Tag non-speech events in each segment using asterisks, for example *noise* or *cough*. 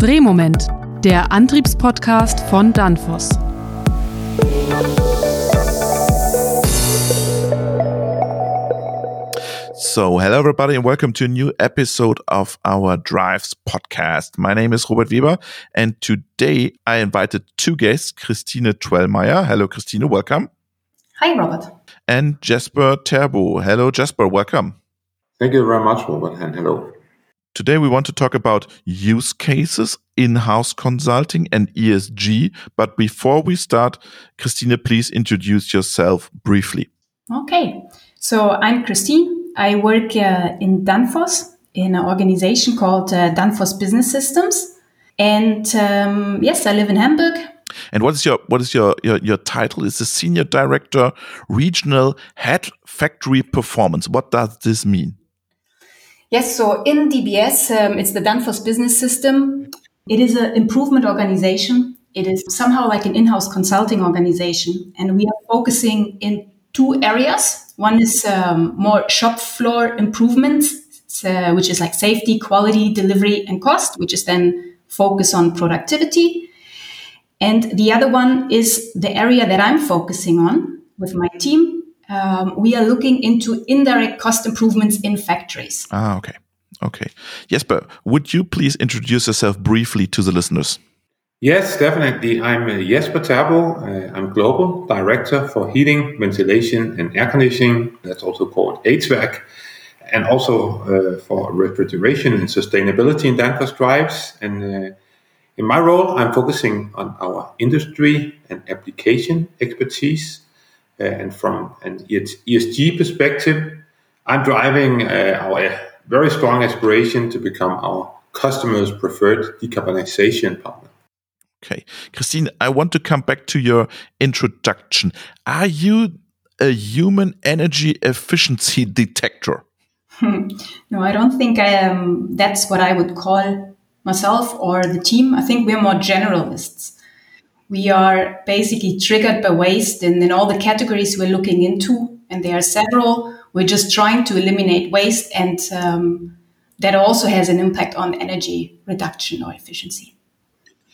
Drehmoment, der Antriebspodcast von Danfoss. So, hello everybody and welcome to a new episode of our Drives podcast. My name is Robert Weber and today I invited two guests, Christine Twellmeyer. Hello Christine, welcome. Hi Robert. And Jesper Terbo. Hello Jesper, welcome. Thank you very much Robert and hello. Today, we want to talk about use cases, in house consulting, and ESG. But before we start, Christine, please introduce yourself briefly. Okay. So I'm Christine. I work uh, in Danfoss in an organization called uh, Danfoss Business Systems. And um, yes, I live in Hamburg. And what is your what is your your, your title? Is the senior director, regional head, factory performance. What does this mean? Yes, so in DBS, um, it's the Danfoss Business System. It is an improvement organization. It is somehow like an in-house consulting organization, and we are focusing in two areas. One is um, more shop floor improvements, uh, which is like safety, quality, delivery, and cost, which is then focus on productivity. And the other one is the area that I'm focusing on with my team, um, we are looking into indirect cost improvements in factories. Ah, okay. Okay. Jesper, would you please introduce yourself briefly to the listeners? Yes, definitely. I'm uh, Jesper Therbo. Uh, I'm Global Director for Heating, Ventilation, and Air Conditioning. That's also called HVAC. And also uh, for refrigeration and sustainability in Danfoss Drives. And uh, in my role, I'm focusing on our industry and application expertise and from an ESG perspective, I'm driving uh, our very strong aspiration to become our customers' preferred decarbonization partner. Okay. Christine, I want to come back to your introduction. Are you a human energy efficiency detector? *laughs* no, I don't think I am. That's what I would call myself or the team. I think we're more generalists we are basically triggered by waste and in all the categories we're looking into, and there are several. We're just trying to eliminate waste, and um, that also has an impact on energy reduction or efficiency.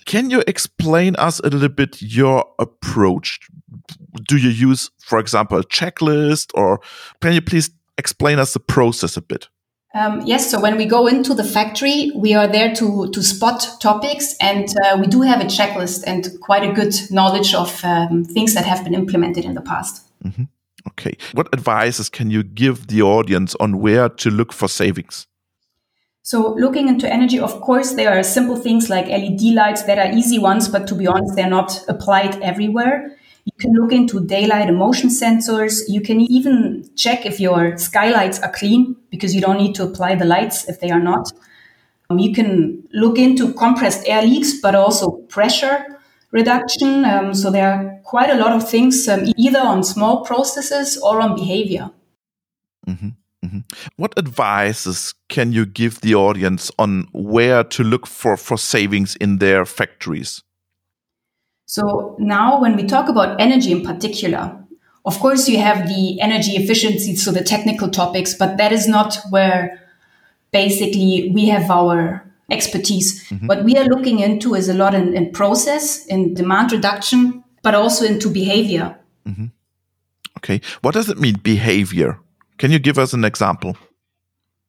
Can you explain us a little bit your approach? Do you use, for example, a checklist, or can you please explain us the process a bit? Um, yes, so when we go into the factory, we are there to, to spot topics, and uh, we do have a checklist and quite a good knowledge of um, things that have been implemented in the past. Mm -hmm. Okay. What advices can you give the audience on where to look for savings? So, looking into energy, of course, there are simple things like LED lights that are easy ones, but to be honest, they're not applied everywhere. You can look into daylight and motion sensors. You can even check if your skylights are clean because you don't need to apply the lights if they are not. Um, you can look into compressed air leaks, but also pressure reduction. Um, so there are quite a lot of things, um, either on small processes or on behavior. Mm-hmm. Mm-hmm. What advices can you give the audience on where to look for, for savings in their factories? So now when we talk about energy in particular, of course you have the energy efficiency, so the technical topics, but that is not where basically we have our expertise. Mm-hmm. What we are looking into is a lot in, in process, in demand reduction, but also into behavior. Mm-hmm. Okay. What does it mean, behavior? Can you give us an example?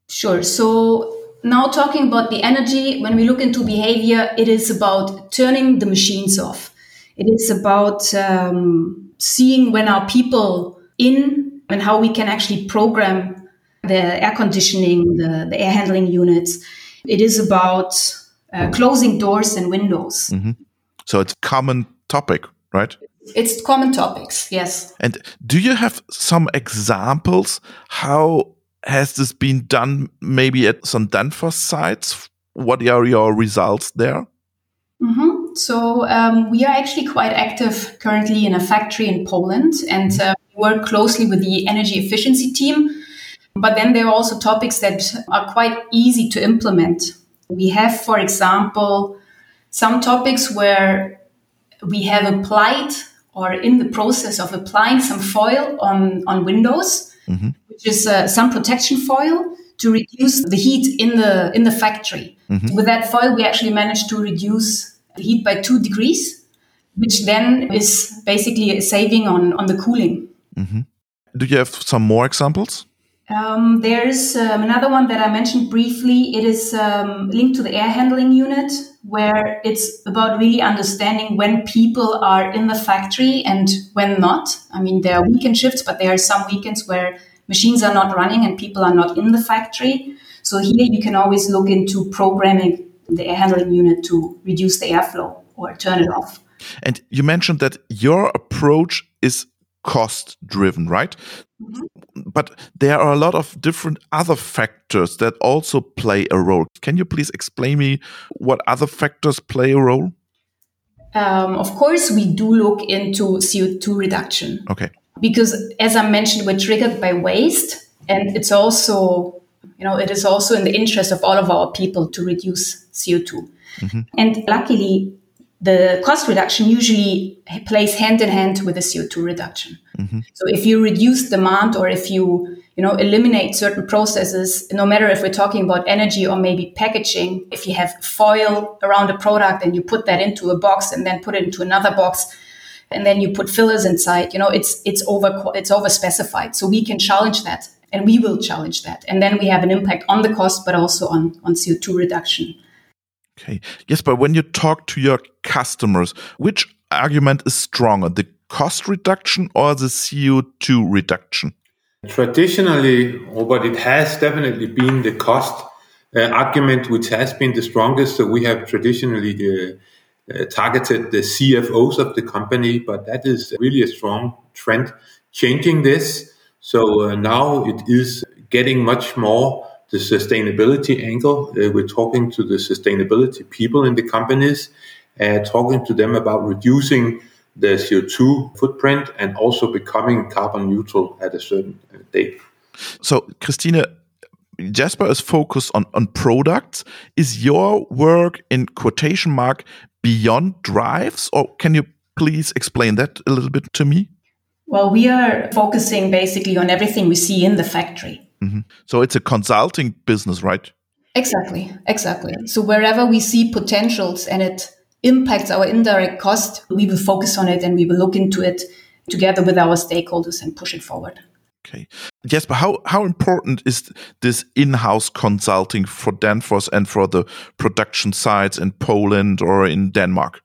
Sure. So now talking about the energy, when we look into behavior, it is about turning the machines off. It is about um, seeing when our people in and how we can actually program the air conditioning, the, the air handling units. It is about uh, closing doors and windows. Mm-hmm. So it's common topic, right? It's common topics, yes. And do you have some examples how has this been done maybe at some Danfoss sites? What are your results there? Mm-hmm. So um, we are actually quite active currently in a factory in Poland and uh, work closely with the energy efficiency team. But then there are also topics that are quite easy to implement. We have, for example, some topics where we have applied or in the process of applying some foil on, on windows, mm-hmm. which is uh, some protection foil to reduce the heat in the in the factory. Mm-hmm. With that foil, we actually managed to reduce heat by two degrees, which then is basically a saving on on the cooling. Mm-hmm. Do you have some more examples? Um, there's um, another one that I mentioned briefly. It is um, linked to the air handling unit, where it's about really understanding when people are in the factory and when not. I mean, there are weekend shifts, but there are some weekends where machines are not running and people are not in the factory. So here you can always look into programming the air handling unit to reduce the airflow or turn it off. And you mentioned that your approach is cost driven, right? Mm-hmm. But there are a lot of different other factors that also play a role. Can you please explain me what other factors play a role? Um, of course, we do look into CO2 reduction. Okay. Because as I mentioned, we're triggered by waste, and it's also, you know, it is also in the interest of all of our people to reduce CO2. Mm-hmm. And luckily, the cost reduction usually plays hand in hand with the CO2 reduction. Mm-hmm. So if you reduce demand or if you you know eliminate certain processes, no matter if we're talking about energy or maybe packaging, if you have foil around a product and you put that into a box and then put it into another box and then you put fillers inside, you know it's it's over it's over specified. So we can challenge that and we will challenge that. And then we have an impact on the cost but also on on CO2 reduction. Okay. Yes, but when you talk to your customers, which argument is stronger, the cost reduction or the CO2 reduction? Traditionally, but it has definitely been the cost uh, argument which has been the strongest. So we have traditionally uh, uh, targeted the CFOs of the company, but that is really a strong trend changing this. So uh, now it is getting much more the sustainability angle. Uh, we're talking to the sustainability people in the companies, uh, talking to them about reducing the CO2 footprint and also becoming carbon neutral at a certain uh, date. So, Christina, Jasper is focused on, on products. Is your work in quotation mark beyond drives, or can you please explain that a little bit to me? Well, we are focusing basically on everything we see in the factory. Mm-hmm. So it's a consulting business, right? Exactly, exactly. So wherever we see potentials and it impacts our indirect cost, we will focus on it and we will look into it together with our stakeholders and push it forward. Okay. Yes, but how, how important is this in-house consulting for Danfoss and for the production sites in Poland or in Denmark?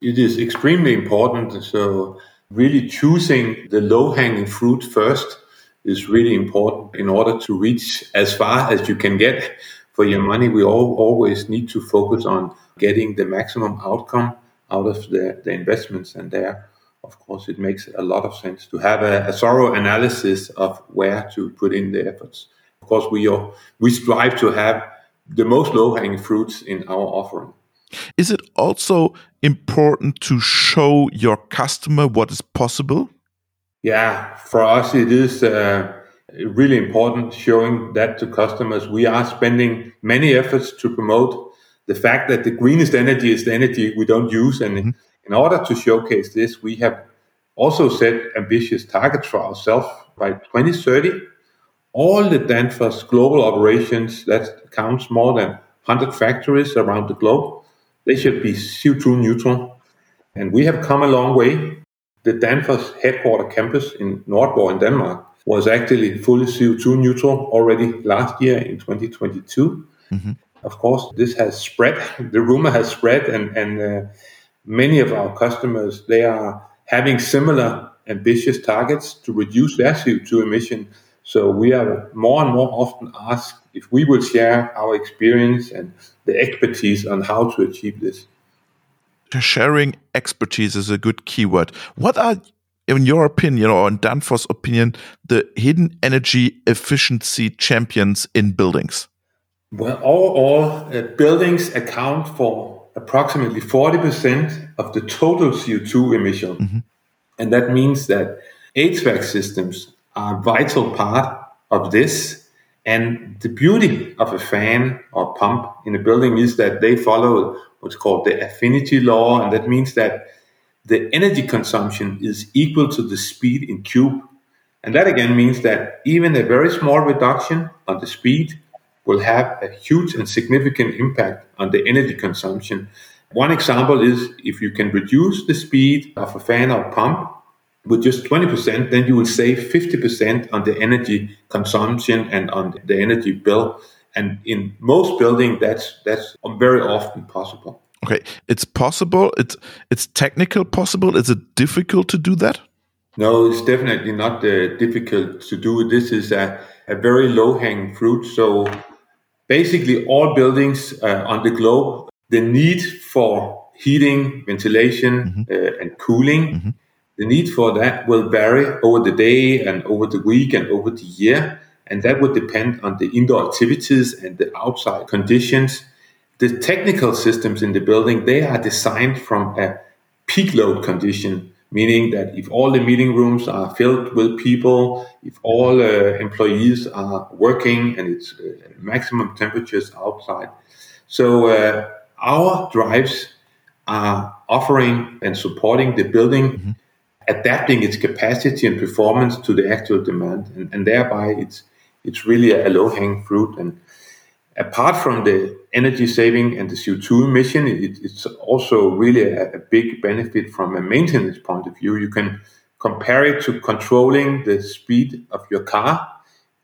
It is extremely important. So really choosing the low-hanging fruit first is really important in order to reach as far as you can get for your money. We all, always need to focus on getting the maximum outcome out of the, the investments. And there, of course, it makes a lot of sense to have a, a thorough analysis of where to put in the efforts. Of course, we, are, we strive to have the most low hanging fruits in our offering. Is it also important to show your customer what is possible? Yeah, for us, it is uh, really important showing that to customers. We are spending many efforts to promote the fact that the greenest energy is the energy we don't use. And mm-hmm. in order to showcase this, we have also set ambitious targets for ourselves by 2030. All the Danfoss global operations that counts more than 100 factories around the globe, they should be CO2 neutral. And we have come a long way the Danfoss headquarter campus in Nordborg in Denmark was actually fully CO2 neutral already last year in 2022. Mm-hmm. Of course, this has spread. *laughs* The rumor has spread, and and uh, many of our customers they are having similar ambitious targets to reduce their CO2 emission. So we are more and more often asked if we will share our experience and the expertise on how to achieve this sharing expertise is a good keyword. What are, in your opinion, or in Danfoss' opinion, the hidden energy efficiency champions in buildings? Well, all, uh, buildings account for approximately 40% of the total CO2 emission. Mm-hmm. And that means that HVAC systems are a vital part of this. And the beauty of a fan or pump in a building is that they follow what's called the affinity law, and that means that the energy consumption is equal to the speed in cube. And that again means that even a very small reduction on the speed will have a huge and significant impact on the energy consumption. One example is if you can reduce the speed of a fan or pump with just 20%, then you will save 50% on the energy consumption and on the energy bill. And in most buildings, that's that's very often possible. Okay, it's possible. It's it's technical possible. Is it difficult to do that? No, it's definitely not uh, difficult to do. This is a, a very low hanging fruit. So basically, all buildings uh, on the globe, the need for heating, ventilation, mm-hmm. uh, and cooling. Mm-hmm the need for that will vary over the day and over the week and over the year. And that would depend on the indoor activities and the outside conditions. The technical systems in the building, they are designed from a peak load condition, meaning that if all the meeting rooms are filled with people, if all uh, employees are working and it's uh, maximum temperatures outside. So uh, our drives are offering and supporting the building mm-hmm adapting its capacity and performance to the actual demand, and, and thereby it's it's really a low hanging fruit. And apart from the energy saving and the CO2 emission, it, it's also really a, a, big benefit from a maintenance point of view. You can compare it to controlling the speed of your car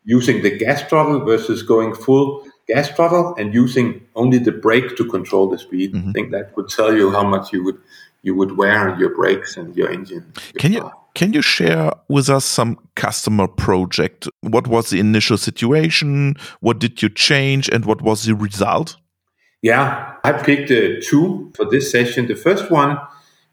using the gas throttle versus going full gas throttle and using only the brake to control the speed. Mm-hmm. I think that would tell you how much you would you would wear on your brakes and your engine. Can you can you share with us some customer project? What was the initial situation? What did you change, and what was the result? Yeah, I picked uh, two for this session. The first one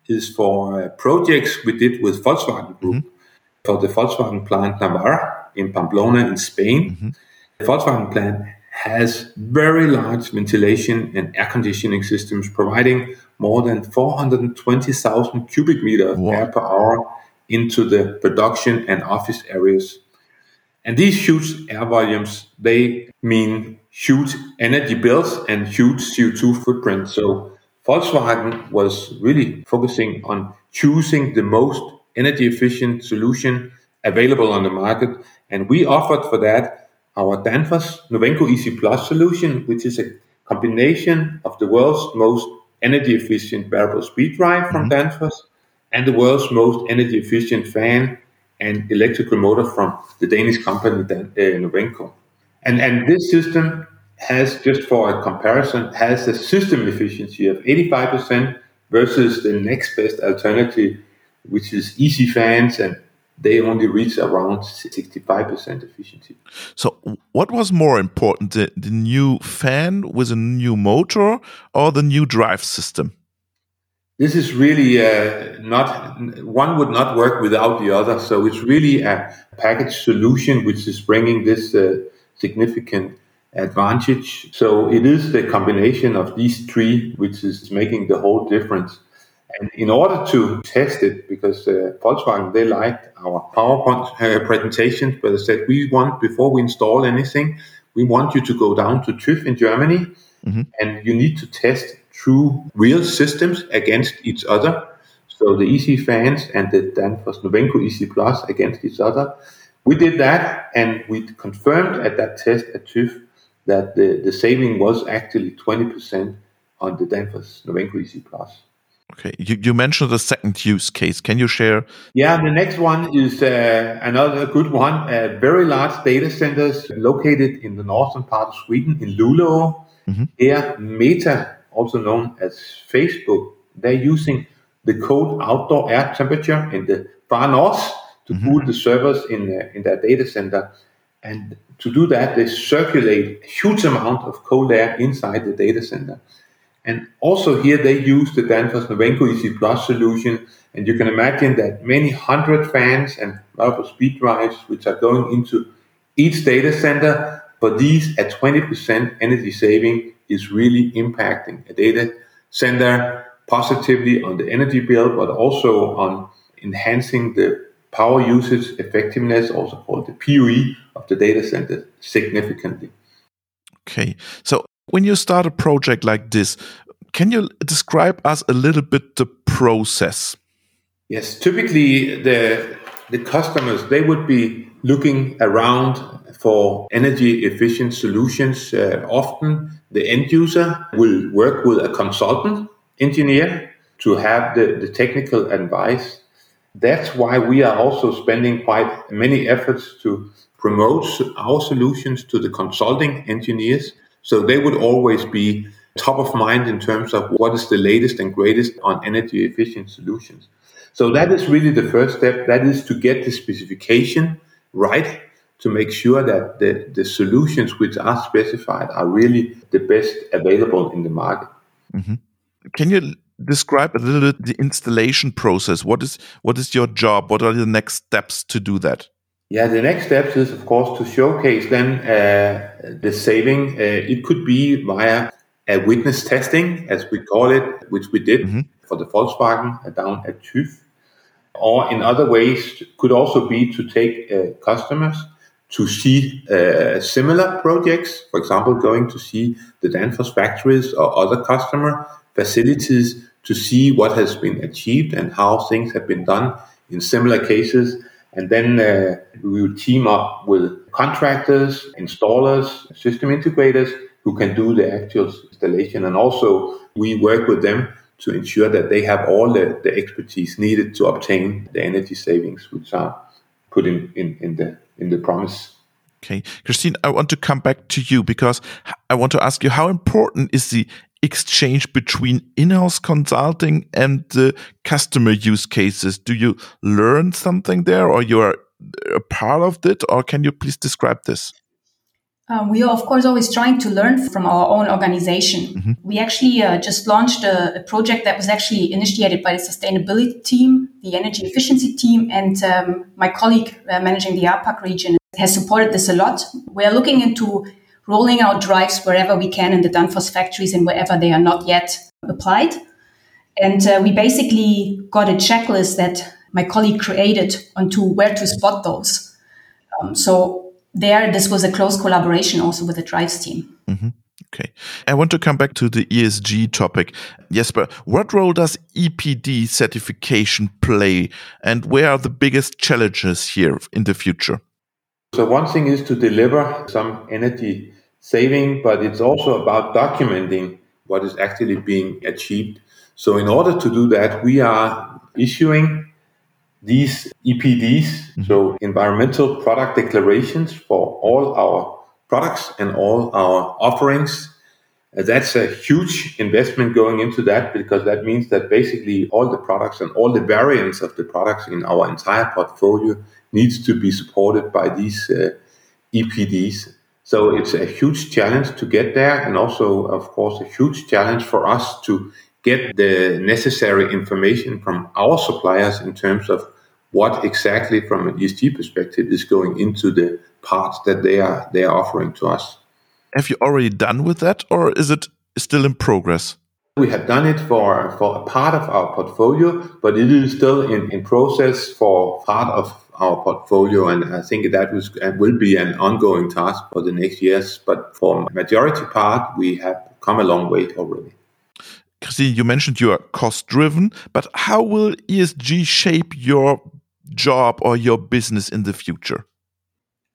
is for uh, projects we did with Volkswagen Group mm -hmm. for the Volkswagen plant Navarra in Pamplona in Spain. Mm -hmm. The Volkswagen plant has very large ventilation and air conditioning systems providing more than 420,000 cubic meters wow. air per hour into the production and office areas. And these huge air volumes, they mean huge energy bills and huge CO2 footprint. So Volkswagen was really focusing on choosing the most energy efficient solution available on the market. And we offered for that our Danfoss Novenco EC Plus solution, which is a combination of the world's most energy efficient variable speed drive from mm-hmm. Danfoss and the world's most energy efficient fan and electrical motor from the Danish company Dan- uh, Novenco. And, and this system has, just for a comparison, has a system efficiency of 85% versus the next best alternative, which is EC fans and they only reach around 65% efficiency. So, what was more important, the, the new fan with a new motor or the new drive system? This is really uh, not, one would not work without the other. So, it's really a package solution which is bringing this uh, significant advantage. So, it is the combination of these three which is making the whole difference. And in order to test it, because uh, Volkswagen, they liked our PowerPoint uh, presentations, but they said, we want, before we install anything, we want you to go down to TÜV in Germany mm-hmm. and you need to test true real systems against each other. So the EC fans and the Danfoss Novenco EC Plus against each other. We did that and we confirmed at that test at TÜV that the, the saving was actually 20% on the Danfoss Novenco EC Plus. Okay, you, you mentioned the second use case. Can you share? Yeah, the next one is uh, another good one. Uh, very large data centers located in the northern part of Sweden, in Luleå. Mm-hmm. Here, Meta, also known as Facebook, they're using the cold outdoor air temperature in the far north to mm-hmm. cool the servers in uh, in their data center. And to do that, they circulate a huge amount of cold air inside the data center. And also here they use the Danfoss Novenco EC Plus solution. And you can imagine that many hundred fans and multiple speed drives, which are going into each data center, for these at 20% energy saving is really impacting a data center positively on the energy bill, but also on enhancing the power usage effectiveness, also called the PUE of the data center significantly. Okay. So when you start a project like this, can you describe us a little bit the process? Yes, typically the the customers, they would be looking around for energy efficient solutions. Uh, often the end user will work with a consultant engineer to have the, the technical advice. That's why we are also spending quite many efforts to promote our solutions to the consulting engineers. So they would always be top of mind in terms of what is the latest and greatest on energy efficient solutions. So that is really the first step. That is to get the specification right to make sure that the, the solutions which are specified are really the best available in the market. Mm-hmm. Can you describe a little bit the installation process? What is what is your job? What are the next steps to do that? Yeah, the next steps is of course to showcase then uh, the saving. Uh, it could be via a witness testing, as we call it, which we did mm-hmm. for the Volkswagen down at TÜV. Or in other ways, could also be to take uh, customers to see uh, similar projects, for example, going to see the Danfoss factories or other customer facilities to see what has been achieved and how things have been done in similar cases. And then uh, we will team up with contractors, installers, system integrators who can do the actual installation. And also, we work with them to ensure that they have all the, the expertise needed to obtain the energy savings, which are put in, in, in the in the promise. Okay, Christine, I want to come back to you because I want to ask you how important is the exchange between in-house consulting and the customer use cases? Do you learn something there, or you are a part of it, or can you please describe this? Um, we are, of course, always trying to learn from our own organization. Mm-hmm. We actually uh, just launched a, a, project that was actually initiated by the sustainability team, the energy efficiency team, and um, my colleague uh, managing the APAC region has supported this a lot. We are looking into rolling out drives wherever we can in the Danfoss factories and wherever they are not yet applied. And uh, we basically got a checklist that my colleague created onto where to spot those. Um, so there, this was a close collaboration also with the Drives team. Mm-hmm. Okay. I want to come back to the ESG topic. Jesper, what role does EPD certification play and where are the biggest challenges here in the future? So, one thing is to deliver some energy saving, but it's also about documenting what is actually being achieved. So, in order to do that, we are issuing these EPDs, mm-hmm. so environmental product declarations for all our products and all our offerings. That's a huge investment going into that because that means that basically all the products and all the variants of the products in our entire portfolio needs to be supported by these uh, EPDs. So it's a huge challenge to get there, and also, of course, a huge challenge for us to get the necessary information from our suppliers in terms of what exactly from an ESG perspective is going into the parts that they are they are offering to us. Have you already done with that or is it still in progress? We have done it for, for a part of our portfolio, but it is still in, in process for part of our portfolio. And I think that was, and will be an ongoing task for the next years. But for majority part, we have come a long way already. Christine, you mentioned you are cost driven, but how will ESG shape your job or your business in the future?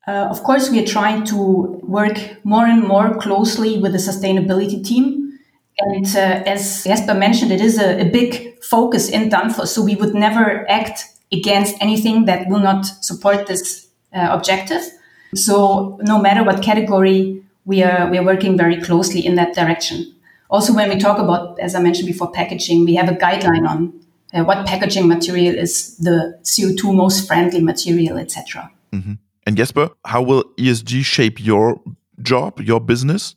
Uh, of course, we are trying to work more and more closely with the sustainability team. And uh, as Jesper mentioned, it is a, a, big focus in Danfoss. So we would never act against anything that will not support this uh, objective. So no matter what category, we are, we are working very closely in that direction. Also, when we talk about, as I mentioned before, packaging, we have a guideline on uh, what packaging material is the CO2 most friendly material, etc. Mm-hmm. And Jesper, how will ESG shape your job, your business?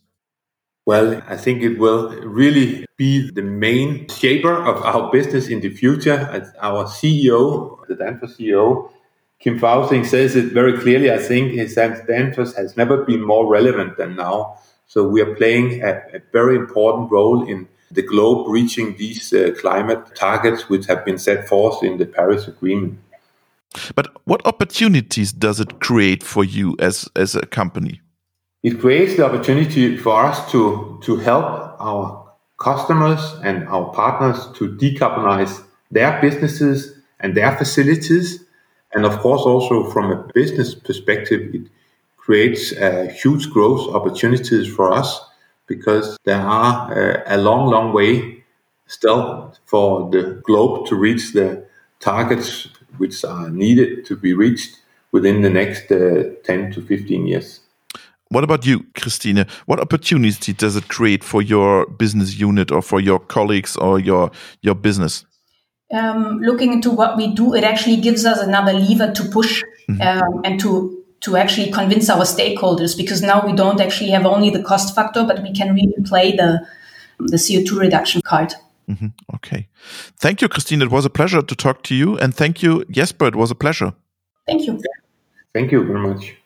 Well, I think it will really be the main shaper of our business in the future. Our CEO, the Danfoss CEO, Kim Fausing says it very clearly. I think his Danfoss has never been more relevant than now. So we are playing a, a very important role in the globe reaching these uh, climate targets which have been set forth in the Paris Agreement. But what opportunities does it create for you as, as a company? It creates the opportunity for us to, to help our customers and our partners to decarbonize their businesses and their facilities. And of course, also from a business perspective, it creates uh, huge growth opportunities for us because there are uh, a long, long way still for the globe to reach the targets which are needed to be reached within the next uh, 10 to 15 years. What about you, Christine? What opportunity does it create for your business unit or for your colleagues or your your business? Um, looking into what we do, it actually gives us another lever to push mm-hmm. um, and to to actually convince our stakeholders because now we don't actually have only the cost factor, but we can really play the the CO two reduction card. Mm-hmm. Okay, thank you, Christine. It was a pleasure to talk to you, and thank you, Jesper. It was a pleasure. Thank you. Thank you very much.